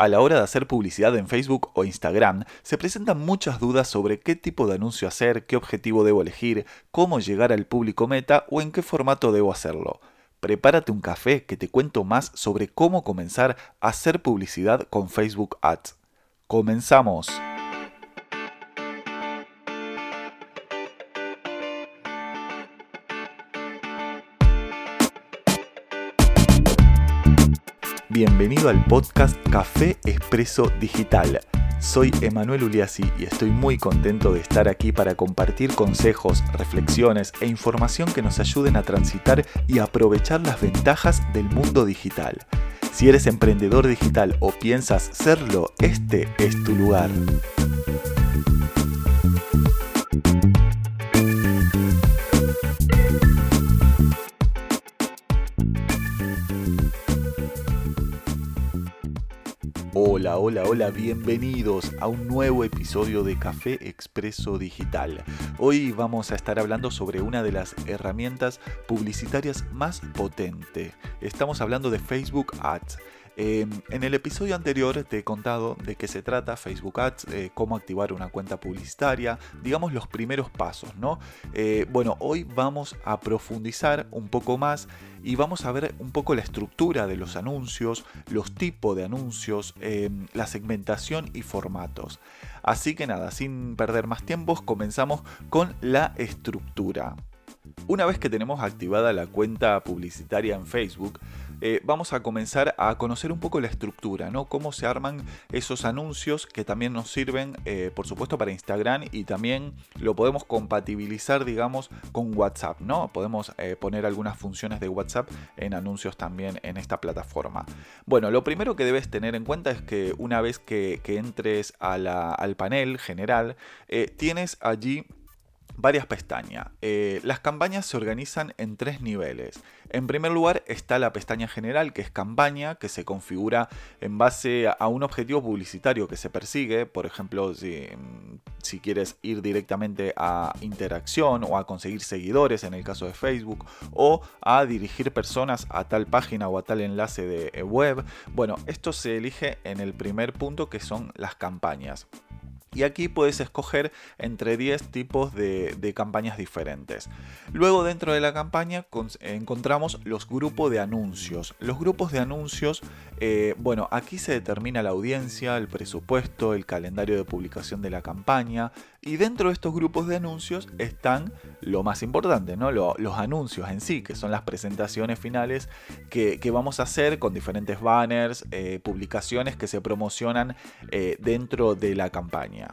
A la hora de hacer publicidad en Facebook o Instagram, se presentan muchas dudas sobre qué tipo de anuncio hacer, qué objetivo debo elegir, cómo llegar al público meta o en qué formato debo hacerlo. Prepárate un café que te cuento más sobre cómo comenzar a hacer publicidad con Facebook Ads. ¡Comenzamos! Bienvenido al podcast Café Expreso Digital. Soy Emanuel Uliassi y estoy muy contento de estar aquí para compartir consejos, reflexiones e información que nos ayuden a transitar y aprovechar las ventajas del mundo digital. Si eres emprendedor digital o piensas serlo, este es tu lugar. Hola, hola, bienvenidos a un nuevo episodio de Café Expreso Digital. Hoy vamos a estar hablando sobre una de las herramientas publicitarias más potente. Estamos hablando de Facebook Ads. Em, en el episodio anterior te he contado de qué se trata Facebook Ads, eh, cómo activar una cuenta publicitaria, digamos los primeros pasos, ¿no? Eh, bueno, hoy vamos a profundizar un poco más y vamos a ver un poco la estructura de los anuncios, los tipos de anuncios, em, la segmentación y formatos. Así que nada, sin perder más tiempos, comenzamos con la estructura. Una vez que tenemos activada la cuenta publicitaria en Facebook, eh, vamos a comenzar a conocer un poco la estructura, ¿no? Cómo se arman esos anuncios que también nos sirven, eh, por supuesto, para Instagram y también lo podemos compatibilizar, digamos, con WhatsApp, ¿no? Podemos eh, poner algunas funciones de WhatsApp en anuncios también en esta plataforma. Bueno, lo primero que debes tener en cuenta es que una vez que, entres al panel general, tienes allí varias pestañas. Eh, las campañas se organizan en tres niveles. En primer lugar está la pestaña general, que es campaña, que se configura en base a un objetivo publicitario que se persigue. Por ejemplo, si, si quieres ir directamente a interacción o a conseguir seguidores, en el caso de Facebook, o a dirigir personas a tal página o a tal enlace de web. Bueno, esto se elige en el primer punto, que son las campañas. Y aquí puedes escoger entre 10 tipos de, campañas diferentes. Luego dentro de la campaña encontramos los grupos de anuncios. Los grupos de anuncios, eh, bueno, aquí se determina la audiencia, el presupuesto, el calendario de publicación de la campaña. Y dentro de estos grupos de anuncios están lo más importante, ¿no? los anuncios en sí, que son las presentaciones finales que, vamos a hacer con diferentes banners, eh, publicaciones que se promocionan eh, dentro de la campaña.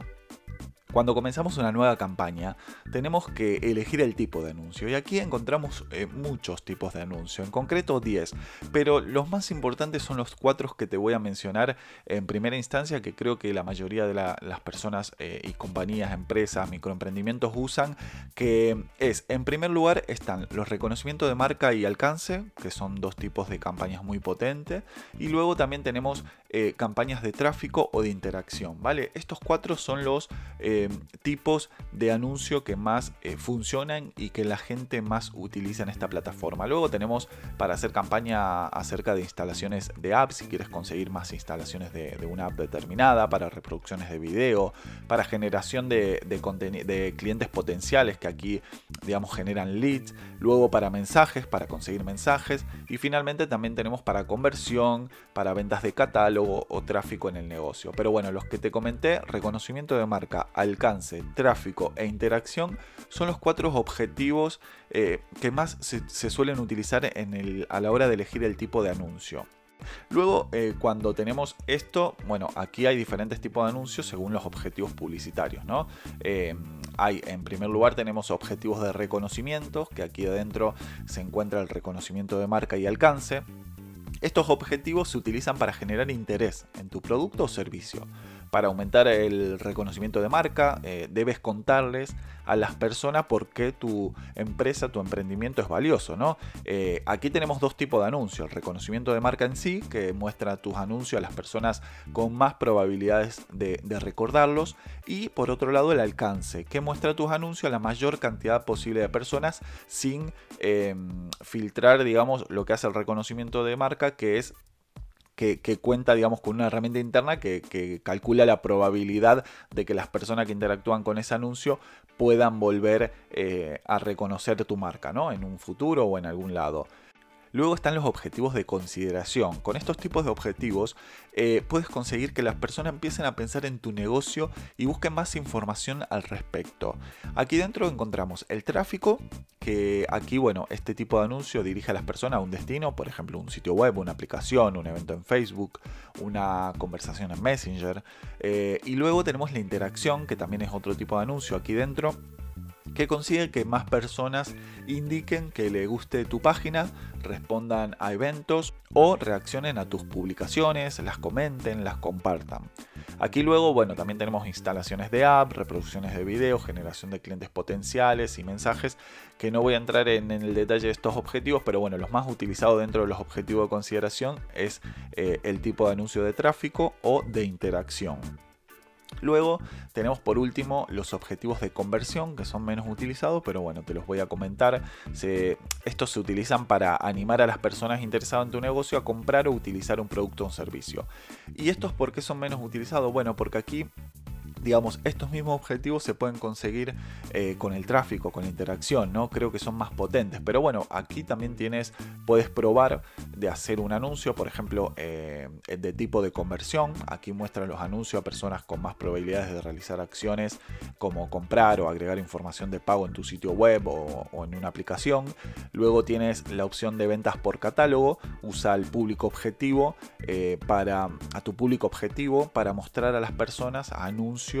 Cuando comenzamos una nueva campaña, tenemos que elegir el tipo de anuncio y aquí encontramos eh, muchos tipos de anuncio, en concreto 10, pero los más importantes son los cuatro que te voy a mencionar en primera instancia que creo que la mayoría de las personas eh, y compañías, empresas, microemprendimientos usan, que es, en primer lugar están los reconocimientos de marca y alcance, que son dos tipos de campañas muy potentes, y luego también tenemos eh, campañas de tráfico o de interacción, ¿vale? Estos cuatro son los tipos de anuncio que más eh, funcionan y que la gente más utiliza en esta plataforma. Luego tenemos para hacer campaña acerca de instalaciones de apps, si quieres conseguir más instalaciones de, una app determinada, para reproducciones de video, para generación de, de clientes potenciales que aquí, digamos, generan leads. Luego para mensajes, para conseguir mensajes. Y finalmente también tenemos para conversión, para ventas de catálogo o tráfico en el negocio. Pero bueno, los que te comenté, reconocimiento de marca, alcance, tráfico e interacción, son los cuatro objetivos eh, que más se, suelen utilizar en el, a la hora de elegir el tipo de anuncio. Luego, eh, cuando tenemos esto, bueno, aquí hay diferentes tipos de anuncios según los objetivos publicitarios. Eh, hay, en primer lugar, tenemos objetivos de reconocimiento, que aquí adentro se encuentra el reconocimiento de marca y alcance. Estos objetivos se utilizan para generar interés en tu producto o servicio. Para aumentar el reconocimiento de marca, eh, debes contarles a las personas por qué tu empresa, tu emprendimiento es valioso. ¿no? Eh, aquí tenemos dos tipos de anuncios. El reconocimiento de marca en sí, que muestra tus anuncios a las personas con más probabilidades de, recordarlos. Y por otro lado, el alcance, que muestra tus anuncios a la mayor cantidad posible de personas sin em, filtrar, digamos, lo que hace el reconocimiento de marca, que es que, cuenta, digamos, con una herramienta interna que, calcula la probabilidad de que las personas que interactúan con ese anuncio puedan volver eh, a reconocer tu marca, ¿no? En un futuro o en algún lado. Luego están los objetivos de consideración. Con estos tipos de objetivos eh, puedes conseguir que las personas empiecen a pensar en tu negocio y busquen más información al respecto. Aquí dentro encontramos el tráfico, que aquí, bueno, este tipo de anuncio dirige a las personas a un destino, por ejemplo, un sitio web, una aplicación, un evento en Facebook, una conversación en Messenger. Eh, y luego tenemos la interacción, que también es otro tipo de anuncio aquí dentro que consigue que más personas indiquen que le guste tu página, respondan a eventos o reaccionen a tus publicaciones, las comenten, las compartan. Aquí luego, bueno, también tenemos instalaciones de app, reproducciones de video, generación de clientes potenciales y mensajes, que no voy a entrar en, el detalle de estos objetivos, pero bueno, los más utilizados dentro de los objetivos de consideración es eh, el tipo de anuncio de tráfico o de interacción. Luego tenemos por último los objetivos de conversión que son menos utilizados, pero bueno, te los voy a comentar. estos se utilizan para animar a las personas interesadas en tu negocio a comprar o utilizar un producto o un servicio. ¿Y estos por qué son menos utilizados? Bueno, porque aquí digamos, estos mismos objetivos se pueden conseguir eh, con el tráfico, con la interacción, ¿no? Creo que son más potentes. Pero bueno, aquí también tienes, puedes probar de hacer un anuncio, por ejemplo, eh, de tipo de conversión. Aquí muestra los anuncios a personas con más probabilidades de realizar acciones como comprar o agregar información de pago en tu sitio web o, en una aplicación. Luego tienes la opción de ventas por catálogo. Usa el público objetivo eh, para a tu público objetivo para mostrar a las personas anuncios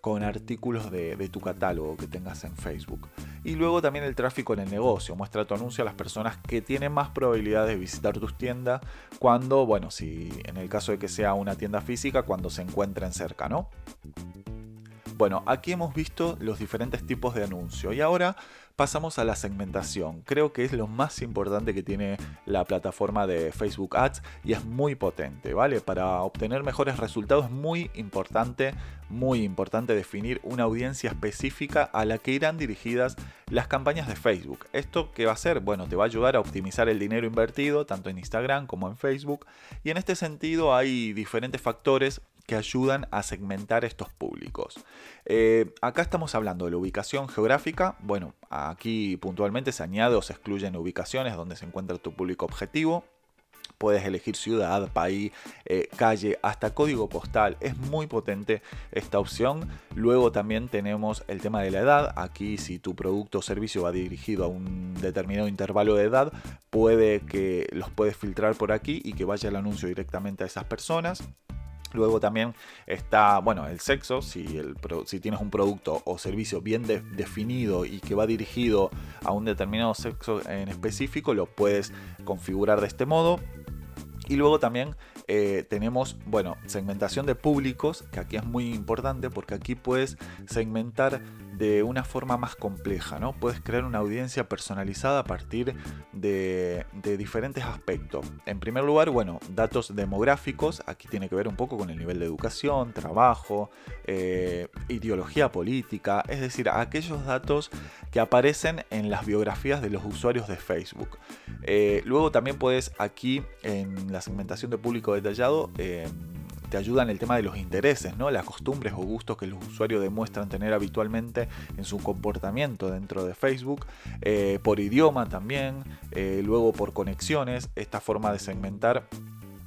con artículos de, tu catálogo que tengas en Facebook. Y luego también el tráfico en el negocio. Muestra tu anuncio a las personas que tienen más probabilidades de visitar tus tiendas cuando, bueno, si en el caso de que sea una tienda física, cuando se encuentren cerca, ¿no? Bueno, aquí hemos visto los diferentes tipos de anuncio y ahora pasamos a la segmentación. Creo que es lo más importante que tiene la plataforma de Facebook Ads y es muy potente, ¿vale? Para obtener mejores resultados es muy importante, muy importante definir una audiencia específica a la que irán dirigidas las campañas de Facebook. ¿Esto qué va a hacer? Bueno, te va a ayudar a optimizar el dinero invertido tanto en Instagram como en Facebook y en este sentido hay diferentes factores que ayudan a segmentar estos públicos. Eh, acá estamos hablando de la ubicación geográfica. Bueno, aquí puntualmente se añade o se excluyen ubicaciones donde se encuentra tu público objetivo. Puedes elegir ciudad, país, eh, calle, hasta código postal. Es muy potente esta opción. Luego también tenemos el tema de la edad. Aquí si tu producto o servicio va dirigido a un determinado intervalo de edad, puede que los puedes filtrar por aquí y que vaya el anuncio directamente a esas personas. Luego también está, bueno, el sexo, si, el, si tienes un producto o servicio bien definido y que va dirigido a un determinado sexo en específico, lo puedes configurar de este modo. Y luego también eh, tenemos, bueno, segmentación de públicos, que aquí es muy importante porque aquí puedes segmentar de una forma más compleja, ¿no? Puedes crear una audiencia personalizada a partir de, diferentes aspectos. En primer lugar, bueno, datos demográficos, aquí tiene que ver un poco con el nivel de educación, trabajo, eh, ideología política, es decir, aquellos datos que aparecen en las biografías de los usuarios de Facebook. Eh, luego también puedes aquí en la segmentación de público detallado, eh, te ayudan el tema de los intereses, ¿no? las costumbres o gustos que los usuarios demuestran tener habitualmente en su comportamiento dentro de Facebook, eh, por idioma también, eh, luego por conexiones. Esta forma de segmentar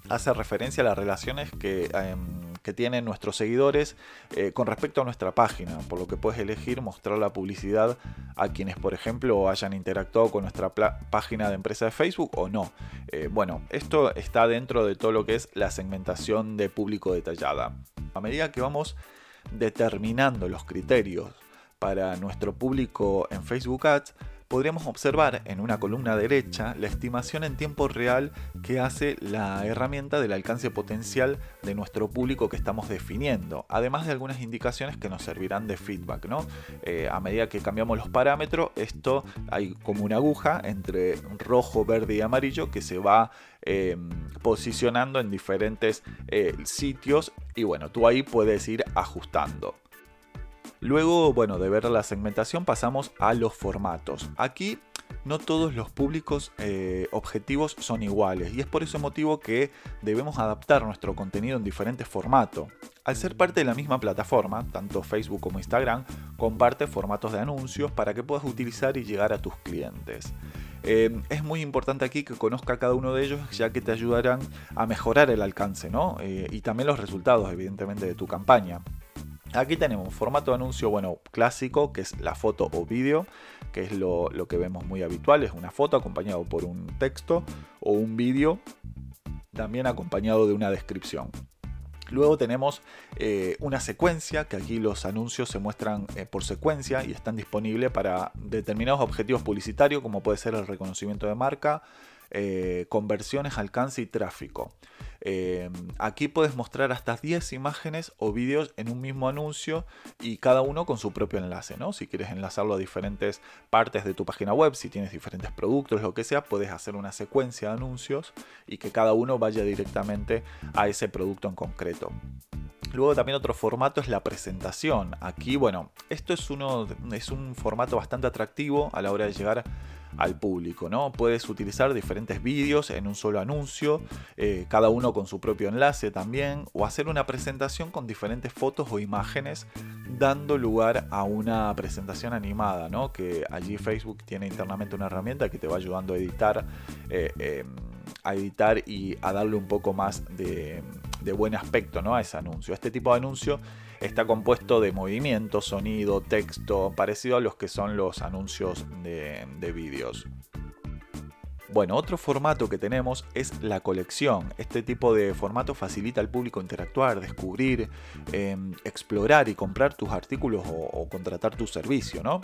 hace referencia a las relaciones que... Em, que tienen nuestros seguidores eh, con respecto a nuestra página, por lo que puedes elegir mostrar la publicidad a quienes, por ejemplo, hayan interactuado con nuestra página de empresa de Facebook o no. Eh, bueno, esto está dentro de todo lo que es la segmentación de público detallada. A medida que vamos determinando los criterios para nuestro público en Facebook Ads, podríamos observar en una columna derecha la estimación en tiempo real que hace la herramienta del alcance potencial de nuestro público que estamos definiendo, además de algunas indicaciones que nos servirán de feedback. ¿no? Eh, a medida que cambiamos los parámetros, esto hay como una aguja entre rojo, verde y amarillo que se va em, posicionando en diferentes eh, sitios y bueno, tú ahí puedes ir ajustando. Luego, bueno, de ver la segmentación pasamos a los formatos. Aquí no todos los públicos eh, objetivos son iguales y es por ese motivo que debemos adaptar nuestro contenido en diferentes formatos. Al ser parte de la misma plataforma, tanto Facebook como Instagram comparte formatos de anuncios para que puedas utilizar y llegar a tus clientes. Eh, es muy importante aquí que conozca cada uno de ellos ya que te ayudarán a mejorar el alcance ¿no? Eh, y también los resultados evidentemente de tu campaña. Aquí tenemos un formato de anuncio, bueno, clásico, que es la foto o vídeo, que es lo, que vemos muy habitual, es una foto acompañado por un texto o un vídeo, también acompañado de una descripción. Luego tenemos eh, una secuencia, que aquí los anuncios se muestran eh, por secuencia y están disponibles para determinados objetivos publicitarios, como puede ser el reconocimiento de marca, eh, conversiones, alcance y tráfico. Eh, aquí puedes mostrar hasta 10 imágenes o vídeos en un mismo anuncio y cada uno con su propio enlace, ¿no? Si quieres enlazarlo a diferentes partes de tu página web, si tienes diferentes productos, lo que sea, puedes hacer una secuencia de anuncios y que cada uno vaya directamente a ese producto en concreto. Luego también otro formato es la presentación. Aquí, bueno, esto es, uno, es un formato bastante atractivo a la hora de llegar al público. ¿no? Puedes utilizar diferentes vídeos en un solo anuncio, eh, cada uno con su propio enlace también, o hacer una presentación con diferentes fotos o imágenes, dando lugar a una presentación animada, ¿no? que allí Facebook tiene internamente una herramienta que te va ayudando a editar. Eh, em, a editar y a darle un poco más de, de buen aspecto ¿no? a ese anuncio. Este tipo de anuncio está compuesto de movimiento, sonido, texto, parecido a los que son los anuncios de, vídeos. Bueno, otro formato que tenemos es la colección. Este tipo de formato facilita al público interactuar, descubrir, em, explorar y comprar tus artículos o, o contratar tu servicio, ¿no?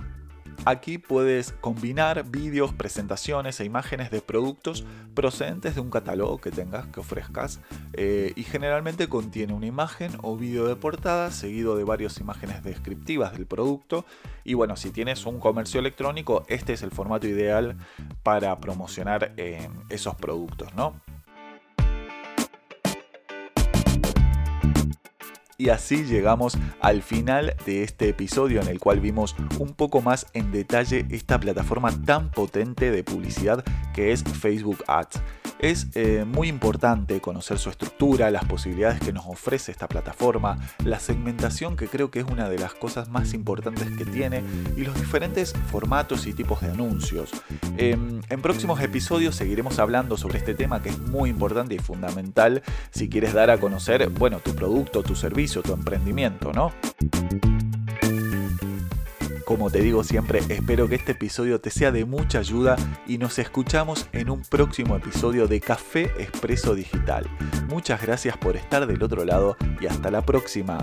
Aquí puedes combinar vídeos, presentaciones e imágenes de productos procedentes de un catálogo que tengas, que ofrezcas. Eh, y generalmente contiene una imagen o vídeo de portada seguido de varias imágenes descriptivas del producto. Y bueno, si tienes un comercio electrónico, este es el formato ideal para promocionar eh, esos productos, ¿no? Y así llegamos al final de este episodio en el cual vimos un poco más en detalle esta plataforma tan potente de publicidad que es Facebook Ads. Es eh, muy importante conocer su estructura, las posibilidades que nos ofrece esta plataforma, la segmentación que creo que es una de las cosas más importantes que tiene y los diferentes formatos y tipos de anuncios. Em, en próximos episodios seguiremos hablando sobre este tema que es muy importante y fundamental si quieres dar a conocer, bueno, tu producto, tu servicio, tu emprendimiento, ¿no? Como te digo siempre, espero que este episodio te sea de mucha ayuda y nos escuchamos en un próximo episodio de Café Expreso Digital. Muchas gracias por estar del otro lado y hasta la próxima.